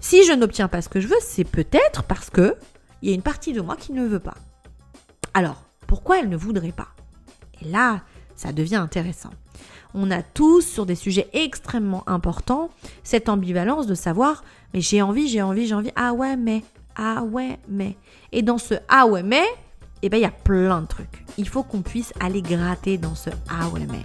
Si je n'obtiens pas ce que je veux, c'est peut-être parce que il y a une partie de moi qui ne veut pas. Alors, pourquoi elle ne voudrait pas? Et là, ça devient intéressant. On a tous, sur des sujets extrêmement importants, cette ambivalence de savoir, mais j'ai envie, j'ai envie, j'ai envie, ah ouais, mais, ah ouais, mais. Et dans ce ah ouais, mais, eh ben, il y a plein de trucs. Il faut qu'on puisse aller gratter dans ce ah ouais, mais.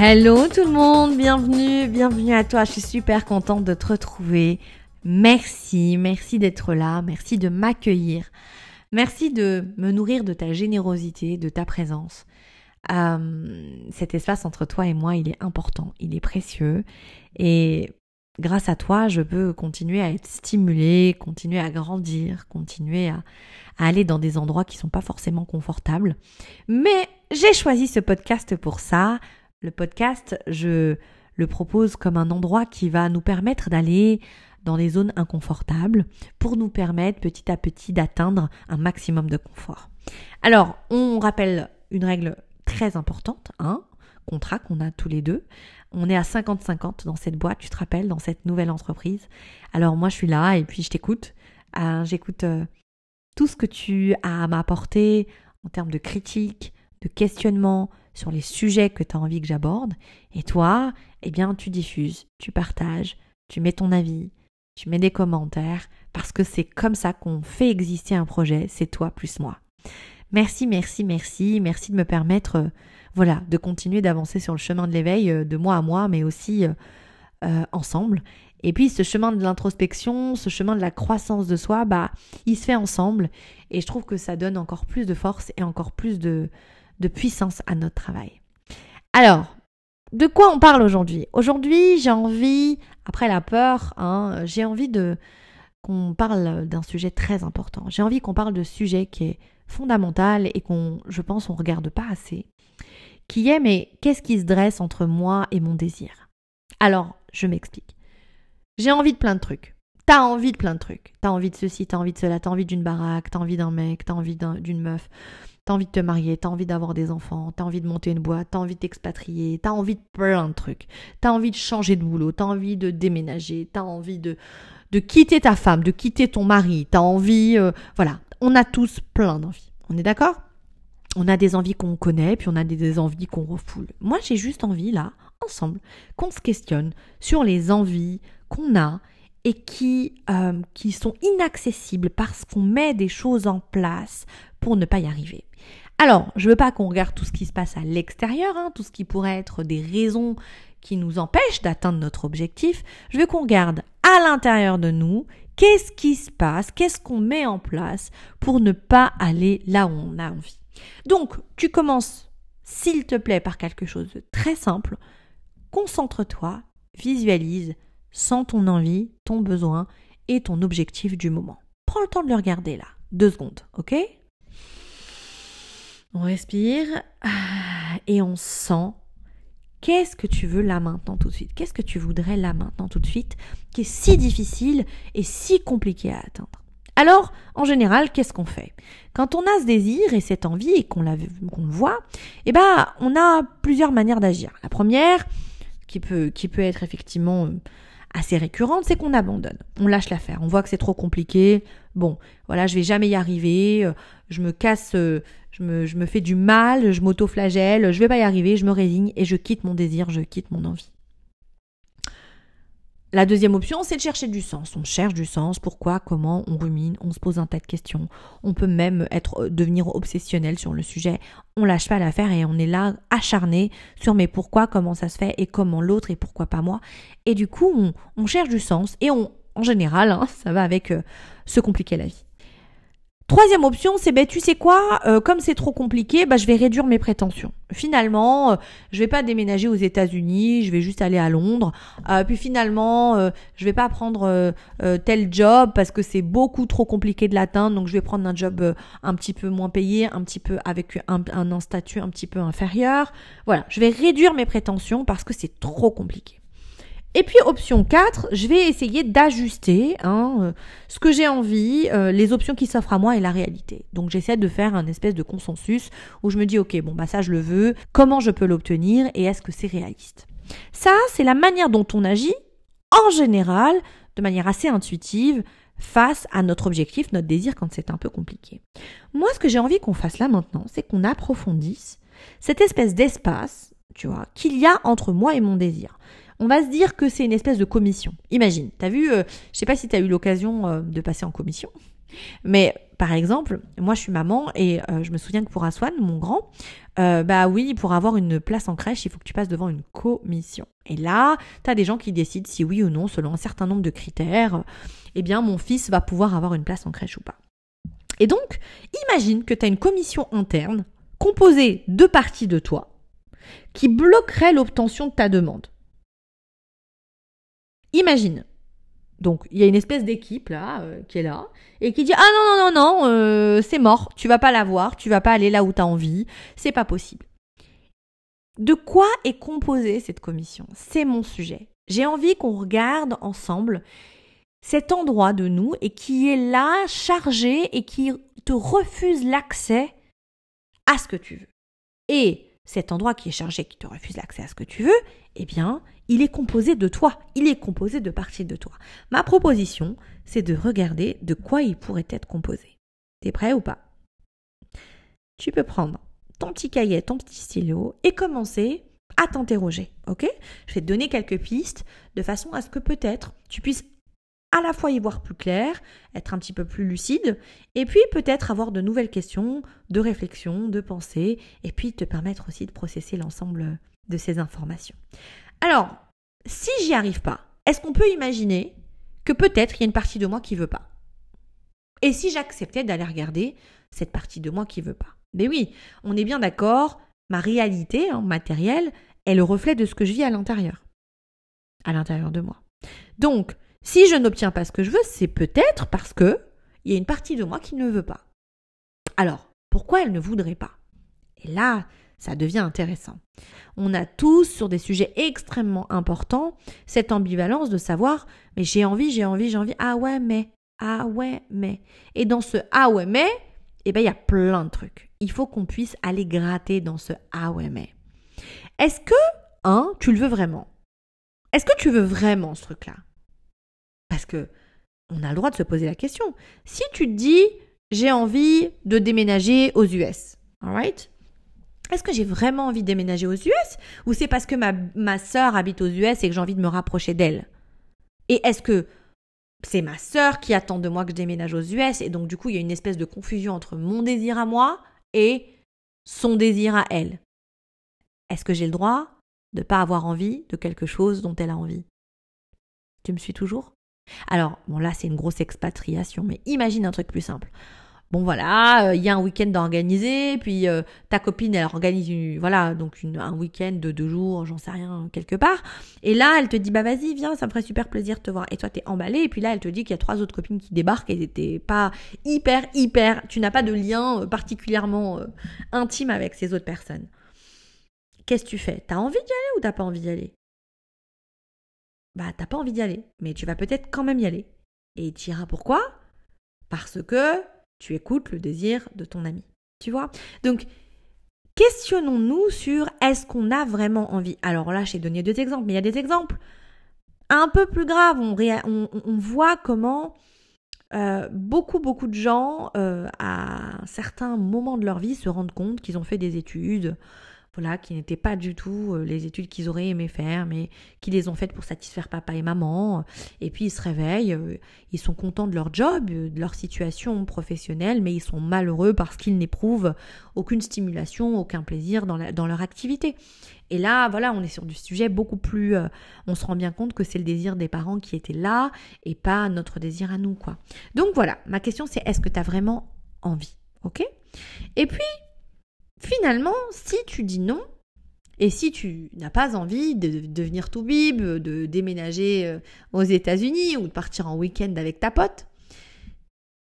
Hello tout le monde, bienvenue, bienvenue à toi. Je suis super contente de te retrouver. Merci, merci d'être là, merci de m'accueillir. Merci de me nourrir de ta générosité, de ta présence. Euh, cet espace entre toi et moi, il est important, il est précieux. Et grâce à toi, je peux continuer à être stimulée, continuer à grandir, continuer à, à aller dans des endroits qui sont pas forcément confortables. Mais j'ai choisi ce podcast pour ça, le podcast, je le propose comme un endroit qui va nous permettre d'aller dans les zones inconfortables pour nous permettre petit à petit d'atteindre un maximum de confort. Alors, on rappelle une règle très importante, un contrat qu'on a tous les deux. On est à 50-50 dans cette boîte, tu te rappelles, dans cette nouvelle entreprise. Alors moi, je suis là et puis je t'écoute. Euh, j'écoute euh, tout ce que tu as à m'apporter en termes de critique, de questionnement, sur les sujets que tu as envie que j'aborde. Et toi, eh bien, tu diffuses, tu partages, tu mets ton avis, tu mets des commentaires, parce que c'est comme ça qu'on fait exister un projet, c'est toi plus moi. Merci, merci, merci, merci de me permettre, euh, voilà, de continuer d'avancer sur le chemin de l'éveil euh, de moi à moi, mais aussi euh, ensemble. Et puis ce chemin de l'introspection, ce chemin de la croissance de soi, bah, il se fait ensemble. Et je trouve que ça donne encore plus de force et encore plus de, de puissance à notre travail. Alors, de quoi on parle aujourd'hui? Aujourd'hui, j'ai envie, après la peur, hein, j'ai envie qu'on parle d'un sujet très important. J'ai envie qu'on parle de sujet qui est fondamental et qu'on, je pense, on regarde pas assez. Qui est, mais qu'est-ce qui se dresse entre moi et mon désir? Alors, je m'explique. J'ai envie de plein de trucs. T'as envie de plein de trucs. T'as envie de ceci, t'as envie de cela, t'as envie d'une baraque, t'as envie d'un mec, t'as envie d'une meuf, T'as envie de te marier, t'as envie d'avoir des enfants, t'as envie de monter une boîte, t'as envie de t'expatrier, t'as envie de plein de trucs. T'as envie de changer de boulot, t'as envie de déménager, t'as envie de, de quitter ta femme, de quitter ton mari, t'as envie... Euh, voilà, on a tous plein d'envies. On est d'accord? On a des envies qu'on connaît, puis on a des envies qu'on refoule. Moi, j'ai juste envie, là, ensemble, qu'on se questionne sur les envies qu'on a et qui, euh, qui sont inaccessibles parce qu'on met des choses en place pour ne pas y arriver. Alors, je veux pas qu'on regarde tout ce qui se passe à l'extérieur, hein, tout ce qui pourrait être des raisons qui nous empêchent d'atteindre notre objectif. Je veux qu'on regarde à l'intérieur de nous qu'est-ce qui se passe, qu'est-ce qu'on met en place pour ne pas aller là où on a envie. Donc, tu commences, s'il te plaît, par quelque chose de très simple. Concentre-toi, visualise, sens ton envie, ton besoin et ton objectif du moment. Prends le temps de le regarder là, deux secondes, ok? On respire. Ah, et on sent. Qu'est-ce que tu veux là maintenant tout de suite? Qu'est-ce que tu voudrais là maintenant tout de suite qui est si difficile et si compliqué à atteindre? Alors, en général, qu'est-ce qu'on fait? Quand on a ce désir et cette envie et qu'on, le voit, eh ben, on a plusieurs manières d'agir. La première, qui peut, qui peut être effectivement euh, assez récurrente, c'est qu'on abandonne. On lâche l'affaire. On voit que c'est trop compliqué. Bon, voilà, je vais jamais y arriver. Euh, je me casse, euh, je me, je me fais du mal, je m'auto-flagelle, je vais pas y arriver, je me résigne et je quitte mon désir, je quitte mon envie. La deuxième option, c'est de chercher du sens. On cherche du sens, pourquoi, comment, on rumine, on se pose un tas de questions. On peut même être euh, devenir obsessionnel sur le sujet. On lâche pas l'affaire et on est là acharné sur mais pourquoi, comment ça se fait et comment l'autre et pourquoi pas moi. Et du coup, on, cherche du sens et on, en général, hein, ça va avec euh, se compliquer la vie. Troisième option, c'est ben tu sais quoi, euh, comme c'est trop compliqué, bah je vais réduire mes prétentions. Finalement, euh, je vais pas déménager aux États-Unis, je vais juste aller à Londres. Euh, puis finalement, euh, je vais pas prendre tel job parce que c'est beaucoup trop compliqué de l'atteindre, donc je vais prendre un job un petit peu moins payé, un petit peu avec un, un statut un petit peu inférieur. Voilà, je vais réduire mes prétentions parce que c'est trop compliqué. Et puis option 4, je vais essayer d'ajuster hein, euh, ce que j'ai envie, euh, les options qui s'offrent à moi et la réalité. Donc j'essaie de faire un espèce de consensus où je me dis ok bon bah ça je le veux, comment je peux l'obtenir et est-ce que c'est réaliste? Ça, c'est la manière dont on agit en général, de manière assez intuitive, face à notre objectif, notre désir quand c'est un peu compliqué. Moi, ce que j'ai envie qu'on fasse là maintenant, c'est qu'on approfondisse cette espèce d'espace, tu vois, qu'il y a entre moi et mon désir. On va se dire que c'est une espèce de commission. Imagine, t'as vu, euh, je sais pas si t'as eu l'occasion euh, de passer en commission, mais par exemple, moi je suis maman et euh, je me souviens que pour Aswan, mon grand, bah oui, pour avoir une place en crèche, il faut que tu passes devant une commission. Et là, tu as des gens qui décident si oui ou non, selon un certain nombre de critères, eh bien mon fils va pouvoir avoir une place en crèche ou pas. Et donc, imagine que tu as une commission interne composée de parties de toi qui bloquerait l'obtention de ta demande. Imagine. Donc, il y a une espèce d'équipe là euh, qui est là et qui dit "Ah non non non non, euh, c'est mort, tu vas pas l'avoir, tu vas pas aller là où tu as envie, c'est pas possible." De quoi est composée cette commission? C'est mon sujet. J'ai envie qu'on regarde ensemble cet endroit de nous et qui est là chargé et qui te refuse l'accès à ce que tu veux. Et cet endroit qui est chargé, qui te refuse l'accès à ce que tu veux, eh bien, il est composé de toi, il est composé de parties de toi. Ma proposition, c'est de regarder de quoi il pourrait être composé. T'es prêt ou pas? Tu peux prendre ton petit cahier, ton petit stylo et commencer à t'interroger, ok? Je vais te donner quelques pistes de façon à ce que peut-être tu puisses à la fois y voir plus clair, être un petit peu plus lucide, et puis peut-être avoir de nouvelles questions, de réflexion, de pensée, et puis te permettre aussi de processer l'ensemble de ces informations. Alors, si j'y arrive pas, est-ce qu'on peut imaginer que peut-être il y a une partie de moi qui veut pas? Et si j'acceptais d'aller regarder cette partie de moi qui veut pas? Mais oui, on est bien d'accord, ma réalité hein, matérielle est le reflet de ce que je vis à l'intérieur. À l'intérieur de moi. Donc, si je n'obtiens pas ce que je veux, c'est peut-être parce que il y a une partie de moi qui ne veut pas. Alors, pourquoi elle ne voudrait pas? Et là, ça devient intéressant. On a tous, sur des sujets extrêmement importants, cette ambivalence de savoir, mais j'ai envie, j'ai envie, j'ai envie, ah ouais, mais, ah ouais, mais. Et dans ce ah ouais, mais, eh ben, il y a plein de trucs. Il faut qu'on puisse aller gratter dans ce ah ouais, mais. Est-ce que, un, tu le veux vraiment? Est-ce que tu veux vraiment ce truc-là? Parce que on a le droit de se poser la question. Si tu te dis, j'ai envie de déménager aux US, alright est-ce que j'ai vraiment envie de déménager aux US ou c'est parce que ma, ma sœur habite aux US et que j'ai envie de me rapprocher d'elle? Et est-ce que c'est ma sœur qui attend de moi que je déménage aux US et donc du coup il y a une espèce de confusion entre mon désir à moi et son désir à elle? Est-ce que j'ai le droit de ne pas avoir envie de quelque chose dont elle a envie? Tu me suis toujours? Alors, bon là c'est une grosse expatriation, mais imagine un truc plus simple. Bon voilà, euh, il y a un week-end d'organiser, puis euh, ta copine elle organise une, voilà donc un week-end de deux jours, j'en sais rien quelque part, et là elle te dit bah vas-y viens, ça me ferait super plaisir de te voir, et toi t'es emballé, et puis là elle te dit qu'il y a trois autres copines qui débarquent et t'es pas hyper hyper, tu n'as pas de lien euh, particulièrement intime avec ces autres personnes. Qu'est-ce que tu fais? T'as envie d'y aller ou t'as pas envie d'y aller? Bah t'as pas envie d'y aller, mais tu vas peut-être quand même y aller. Et tu iras pourquoi? Parce que tu écoutes le désir de ton ami. Tu vois? Donc, questionnons-nous sur est-ce qu'on a vraiment envie? Alors là, j'ai donné deux exemples, mais il y a des exemples un peu plus graves. On, voit comment euh, beaucoup, beaucoup de gens, euh, à un certain moment de leur vie, se rendent compte qu'ils ont fait des études, voilà, qui n'étaient pas du tout euh, les études qu'ils auraient aimé faire, mais qui les ont faites pour satisfaire papa et maman. Et puis ils se réveillent, euh, ils sont contents de leur job, euh, de leur situation professionnelle, mais ils sont malheureux parce qu'ils n'éprouvent aucune stimulation, aucun plaisir dans, dans leur activité. Et là, voilà, on est sur du sujet beaucoup plus. on se rend bien compte que c'est le désir des parents qui était là et pas notre désir à nous, quoi. Donc voilà, ma question c'est est-ce que tu as vraiment envie? Ok? Et puis, finalement, si tu dis non, et si tu n'as pas envie de devenir tout bib, de déménager euh, aux États-Unis ou de partir en week-end avec ta pote,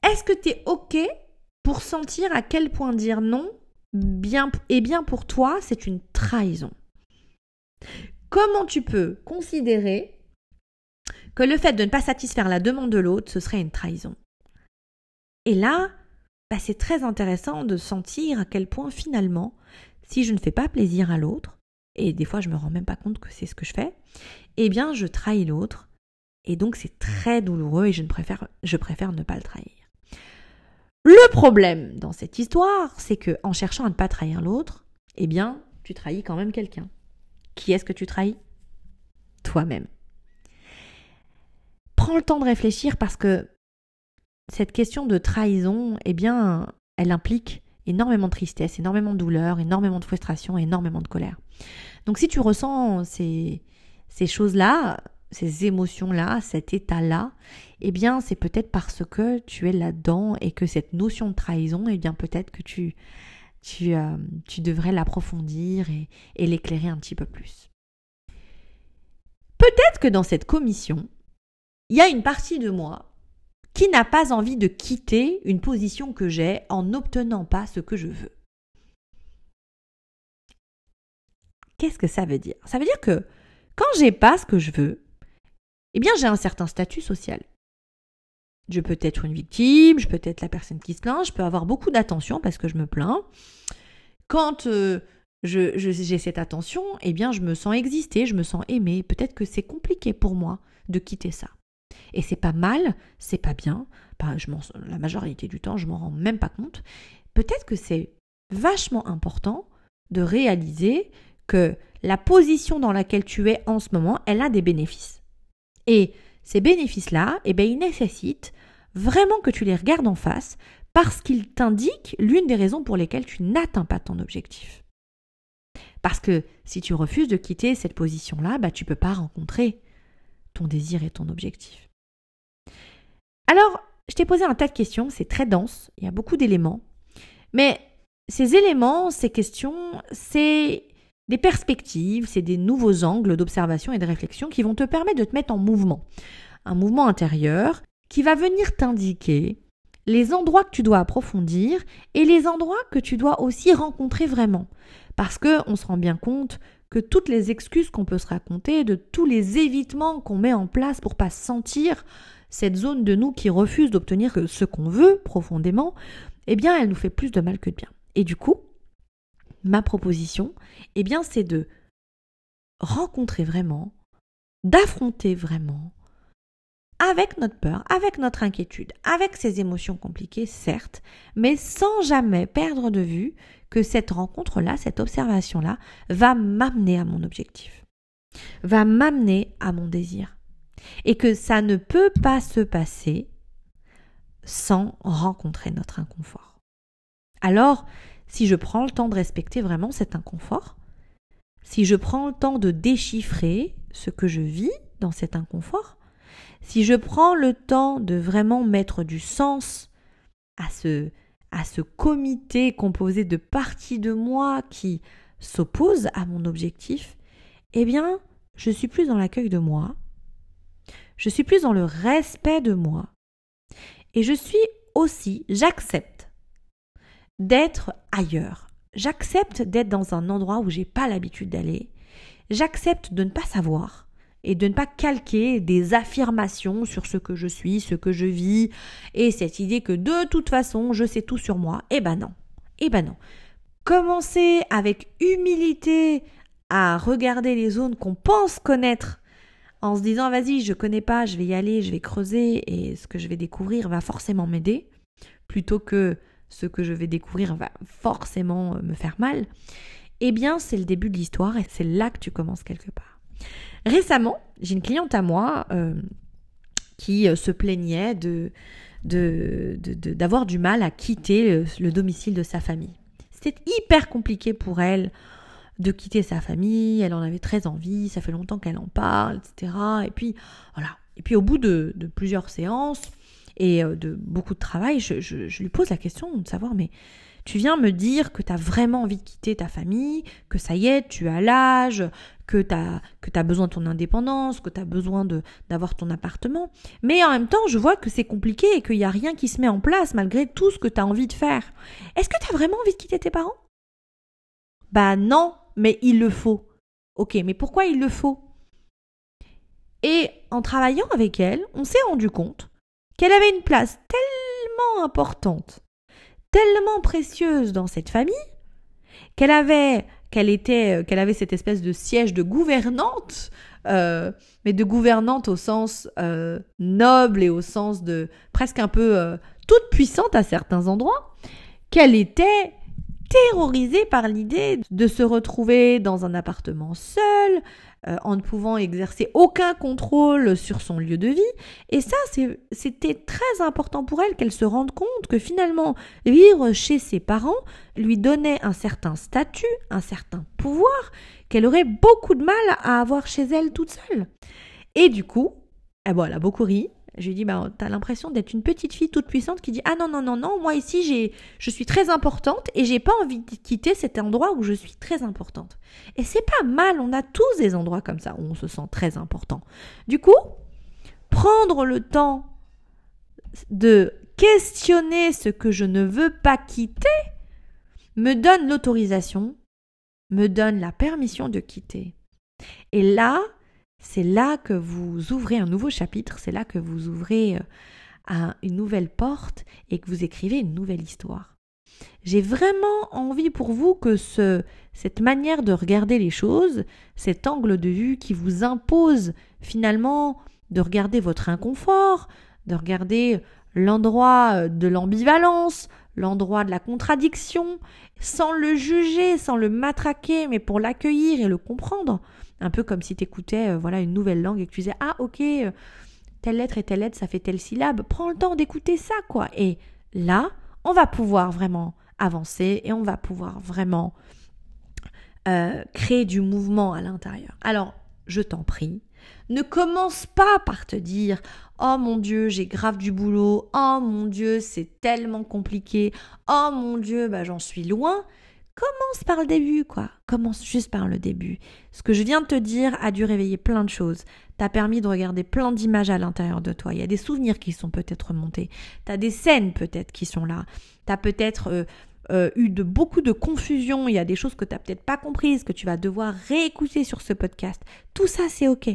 est-ce que tu es OK pour sentir à quel point dire non bien, et bien pour toi, c'est une trahison? Comment tu peux considérer que le fait de ne pas satisfaire la demande de l'autre, ce serait une trahison? Et là, bah, c'est très intéressant de sentir à quel point finalement, si je ne fais pas plaisir à l'autre, et des fois je me rends même pas compte que c'est ce que je fais, eh bien je trahis l'autre, et donc c'est très douloureux et je, ne préfère, je préfère ne pas le trahir. Le problème dans cette histoire, c'est que en cherchant à ne pas trahir l'autre, eh bien, tu trahis quand même quelqu'un. Qui est-ce que tu trahis? Toi-même. Prends le temps de réfléchir parce que cette question de trahison, eh bien, elle implique énormément de tristesse, énormément de douleur, énormément de frustration, énormément de colère. Donc si tu ressens ces, choses-là, ces émotions-là, cet état-là, eh bien c'est peut-être parce que tu es là-dedans et que cette notion de trahison, eh bien peut-être que tu, tu, euh, devrais l'approfondir et l'éclairer un petit peu plus. Peut-être que dans cette commission, il y a une partie de moi qui n'a pas envie de quitter une position que j'ai en n'obtenant pas ce que je veux. Qu'est-ce que ça veut dire? Ça veut dire que quand j'ai pas ce que je veux, eh bien j'ai un certain statut social. Je peux être une victime, je peux être la personne qui se plaint, je peux avoir beaucoup d'attention parce que je me plains. Quand euh, j'ai cette attention, eh bien je me sens exister, je me sens aimer. Peut-être que c'est compliqué pour moi de quitter ça. Et c'est pas mal, c'est pas bien. je la majorité du temps, je m'en rends même pas compte. Peut-être que c'est vachement important de réaliser que la position dans laquelle tu es en ce moment, elle a des bénéfices. Et ces bénéfices-là, eh bien, ils nécessitent vraiment que tu les regardes en face parce qu'ils t'indiquent l'une des raisons pour lesquelles tu n'atteins pas ton objectif. Parce que si tu refuses de quitter cette position-là, bah, tu ne peux pas rencontrer ton désir et ton objectif. Alors, je t'ai posé un tas de questions, c'est très dense, il y a beaucoup d'éléments. Mais ces éléments, ces questions, c'est des perspectives, c'est des nouveaux angles d'observation et de réflexion qui vont te permettre de te mettre en mouvement. Un mouvement intérieur qui va venir t'indiquer les endroits que tu dois approfondir et les endroits que tu dois aussi rencontrer vraiment. Parce que on se rend bien compte que toutes les excuses qu'on peut se raconter, de tous les évitements qu'on met en place pour pas sentir cette zone de nous qui refuse d'obtenir ce qu'on veut profondément, eh bien, elle nous fait plus de mal que de bien. Et du coup, ma proposition, eh bien, c'est de rencontrer vraiment, d'affronter vraiment, avec notre peur, avec notre inquiétude, avec ces émotions compliquées, certes, mais sans jamais perdre de vue que cette rencontre-là, cette observation-là, va m'amener à mon objectif, va m'amener à mon désir, et que ça ne peut pas se passer sans rencontrer notre inconfort. Alors, si je prends le temps de respecter vraiment cet inconfort, si je prends le temps de déchiffrer ce que je vis dans cet inconfort, si je prends le temps de vraiment mettre du sens à ce, à ce comité composé de parties de moi qui s'opposent à mon objectif, eh bien, je suis plus dans l'accueil de moi, je suis plus dans le respect de moi. Et je suis aussi, j'accepte d'être ailleurs. J'accepte d'être dans un endroit où j'ai pas l'habitude d'aller. J'accepte de ne pas savoir et de ne pas calquer des affirmations sur ce que je suis, ce que je vis, et cette idée que de toute façon je sais tout sur moi. Eh ben non. Eh ben non. Commencer avec humilité à regarder les zones qu'on pense connaître en se disant vas-y, je connais pas, je vais y aller, je vais creuser et ce que je vais découvrir va forcément m'aider, plutôt que ce que je vais découvrir va forcément euh, me faire mal, eh bien c'est le début de l'histoire et c'est là que tu commences quelque part. Récemment, j'ai une cliente à moi euh, qui euh, se plaignait de d'avoir du mal à quitter le domicile de sa famille. C'était hyper compliqué pour elle de quitter sa famille, elle en avait très envie, ça fait longtemps qu'elle en parle, etc. Et puis voilà. Et puis au bout de, plusieurs séances et euh, de beaucoup de travail, je, lui pose la question de savoir mais tu viens me dire que tu as vraiment envie de quitter ta famille, que ça y est, tu as l'âge, que tu que as besoin de ton indépendance, que tu as besoin d'avoir ton appartement. Mais en même temps, je vois que c'est compliqué et qu'il n'y a rien qui se met en place malgré tout ce que tu as envie de faire. Est-ce que tu as vraiment envie de quitter tes parents? Bah non, mais il le faut. Ok, mais pourquoi il le faut? Et en travaillant avec elle, on s'est rendu compte qu'elle avait une place tellement importante, tellement précieuse dans cette famille, qu'elle avait qu'elle était, qu'elle avait cette espèce de siège de gouvernante, mais de gouvernante au sens noble et au sens de presque un peu toute puissante à certains endroits, qu'elle était terrorisée par l'idée de se retrouver dans un appartement seul, euh, en ne pouvant exercer aucun contrôle sur son lieu de vie. Et ça, c'était très important pour elle qu'elle se rende compte que finalement, vivre chez ses parents lui donnait un certain statut, un certain pouvoir, qu'elle aurait beaucoup de mal à avoir chez elle toute seule. Et du coup, eh bon, elle a beaucoup ri, je lui dis, bah, t'as l'impression d'être une petite fille toute puissante qui dit, ah non, non, non, non, moi ici, j'ai, je suis très importante et j'ai pas envie de quitter cet endroit où je suis très importante. Et c'est pas mal, on a tous des endroits comme ça où on se sent très important. Du coup, prendre le temps de questionner ce que je ne veux pas quitter me donne l'autorisation, me donne la permission de quitter. Et là, c'est là que vous ouvrez un nouveau chapitre, c'est là que vous ouvrez euh, une nouvelle porte et que vous écrivez une nouvelle histoire. J'ai vraiment envie pour vous que ce, cette manière de regarder les choses, cet angle de vue qui vous impose finalement de regarder votre inconfort, de regarder l'endroit euh, de l'ambivalence, l'endroit de la contradiction, sans le juger, sans le matraquer, mais pour l'accueillir et le comprendre. Un peu comme si tu écoutais euh, voilà, une nouvelle langue et que tu disais Ah, ok, euh, telle lettre et telle lettre, ça fait telle syllabe. Prends le temps d'écouter ça, quoi. Et là, on va pouvoir vraiment avancer et on va pouvoir vraiment euh, créer du mouvement à l'intérieur. Alors, je t'en prie, ne commence pas par te dire Oh mon Dieu, j'ai grave du boulot. Oh mon Dieu, c'est tellement compliqué. Oh mon Dieu, bah j'en suis loin. Commence par le début, quoi. Commence juste par le début. Ce que je viens de te dire a dû réveiller plein de choses. T'as permis de regarder plein d'images à l'intérieur de toi. Il y a des souvenirs qui sont peut-être remontés. T'as des scènes peut-être qui sont là. T'as peut-être euh, euh, eu de beaucoup de confusion. Il y a des choses que t'as peut-être pas comprises, que tu vas devoir réécouter sur ce podcast. Tout ça, c'est ok.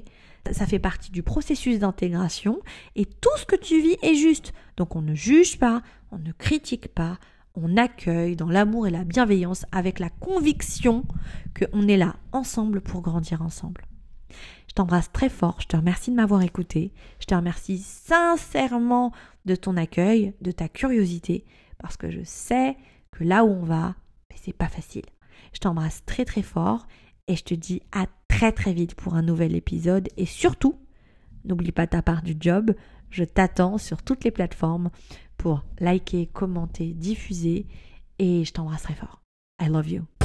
Ça fait partie du processus d'intégration et tout ce que tu vis est juste. Donc on ne juge pas, on ne critique pas, on accueille dans l'amour et la bienveillance avec la conviction qu'on est là ensemble pour grandir ensemble. Je t'embrasse très fort, je te remercie de m'avoir écouté, je te remercie sincèrement de ton accueil, de ta curiosité, parce que je sais que là où on va, c'est pas facile. Je t'embrasse très très fort et je te dis à très vite pour un nouvel épisode et surtout, n'oublie pas ta part du job, je t'attends sur toutes les plateformes pour liker, commenter, diffuser et je t'embrasse très fort. I love you.